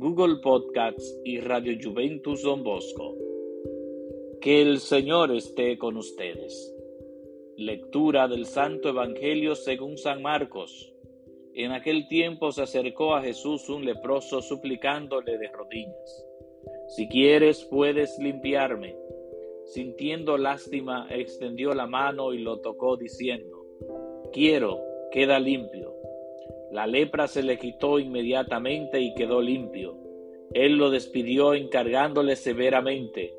Google Podcasts y Radio Juventus Don Bosco. Que el Señor esté con ustedes. Lectura del Santo Evangelio según San Marcos. En aquel tiempo se acercó a Jesús un leproso suplicándole de rodillas, Si quieres puedes limpiarme. Sintiendo lástima, extendió la mano y lo tocó diciendo, Quiero, queda limpio. La lepra se le quitó inmediatamente y quedó limpio. Él lo despidió encargándole severamente,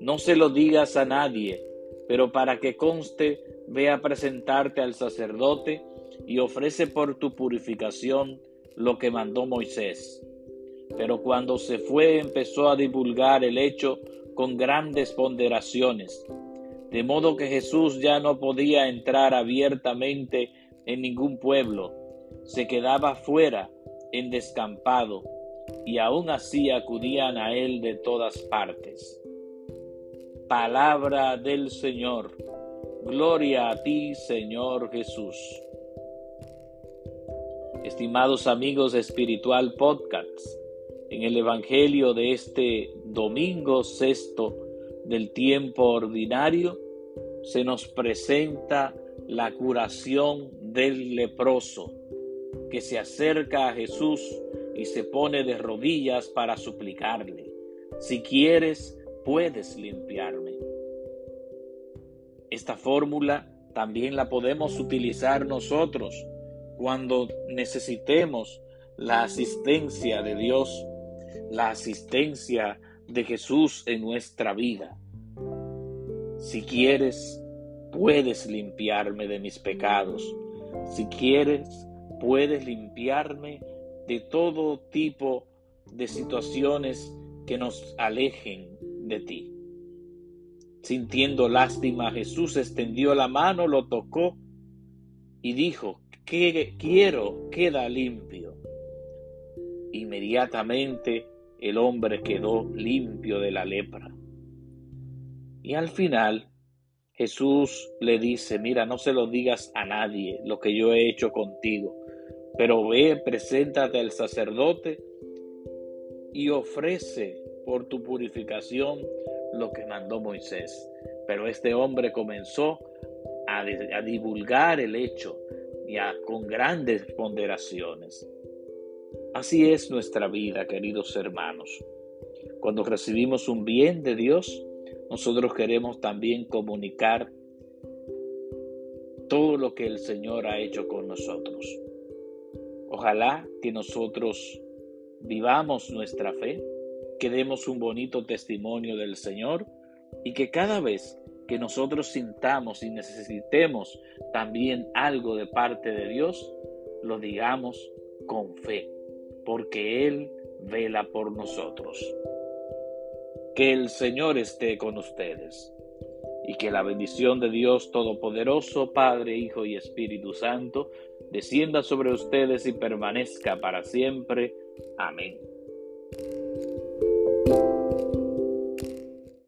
No se lo digas a nadie, pero para que conste, ve a presentarte al sacerdote y ofrece por tu purificación lo que mandó Moisés. Pero cuando se fue empezó a divulgar el hecho con grandes ponderaciones, de modo que Jesús ya no podía entrar abiertamente en ningún pueblo, se quedaba fuera, en descampado, y aún así acudían a él de todas partes. Palabra del Señor. Gloria a ti, Señor Jesús. Estimados amigos de Espiritual Podcast, en el Evangelio de este domingo sexto del tiempo ordinario, se nos presenta la curación del leproso, que se acerca a Jesús y se pone de rodillas para suplicarle, si quieres, puedes limpiarme. Esta fórmula también la podemos utilizar nosotros cuando necesitemos la asistencia de Dios, la asistencia de Jesús en nuestra vida. Si quieres, puedes limpiarme de mis pecados. Si quieres, puedes limpiarme de todo tipo de situaciones que nos alejen de ti. Sintiendo lástima, Jesús extendió la mano, lo tocó y dijo, que quiero, queda limpio. Inmediatamente el hombre quedó limpio de la lepra. Y al final Jesús le dice, mira, no se lo digas a nadie lo que yo he hecho contigo, pero ve, preséntate al sacerdote y ofrece por tu purificación lo que mandó Moisés. Pero este hombre comenzó a, divulgar el hecho ya con grandes ponderaciones. Así es nuestra vida, queridos hermanos. Cuando recibimos un bien de Dios, nosotros queremos también comunicar todo lo que el Señor ha hecho con nosotros. Ojalá que nosotros vivamos nuestra fe que demos un bonito testimonio del Señor y que cada vez que nosotros sintamos y necesitemos también algo de parte de Dios, lo digamos con fe, porque Él vela por nosotros. Que el Señor esté con ustedes y que la bendición de Dios Todopoderoso, Padre, Hijo y Espíritu Santo, descienda sobre ustedes y permanezca para siempre. Amén.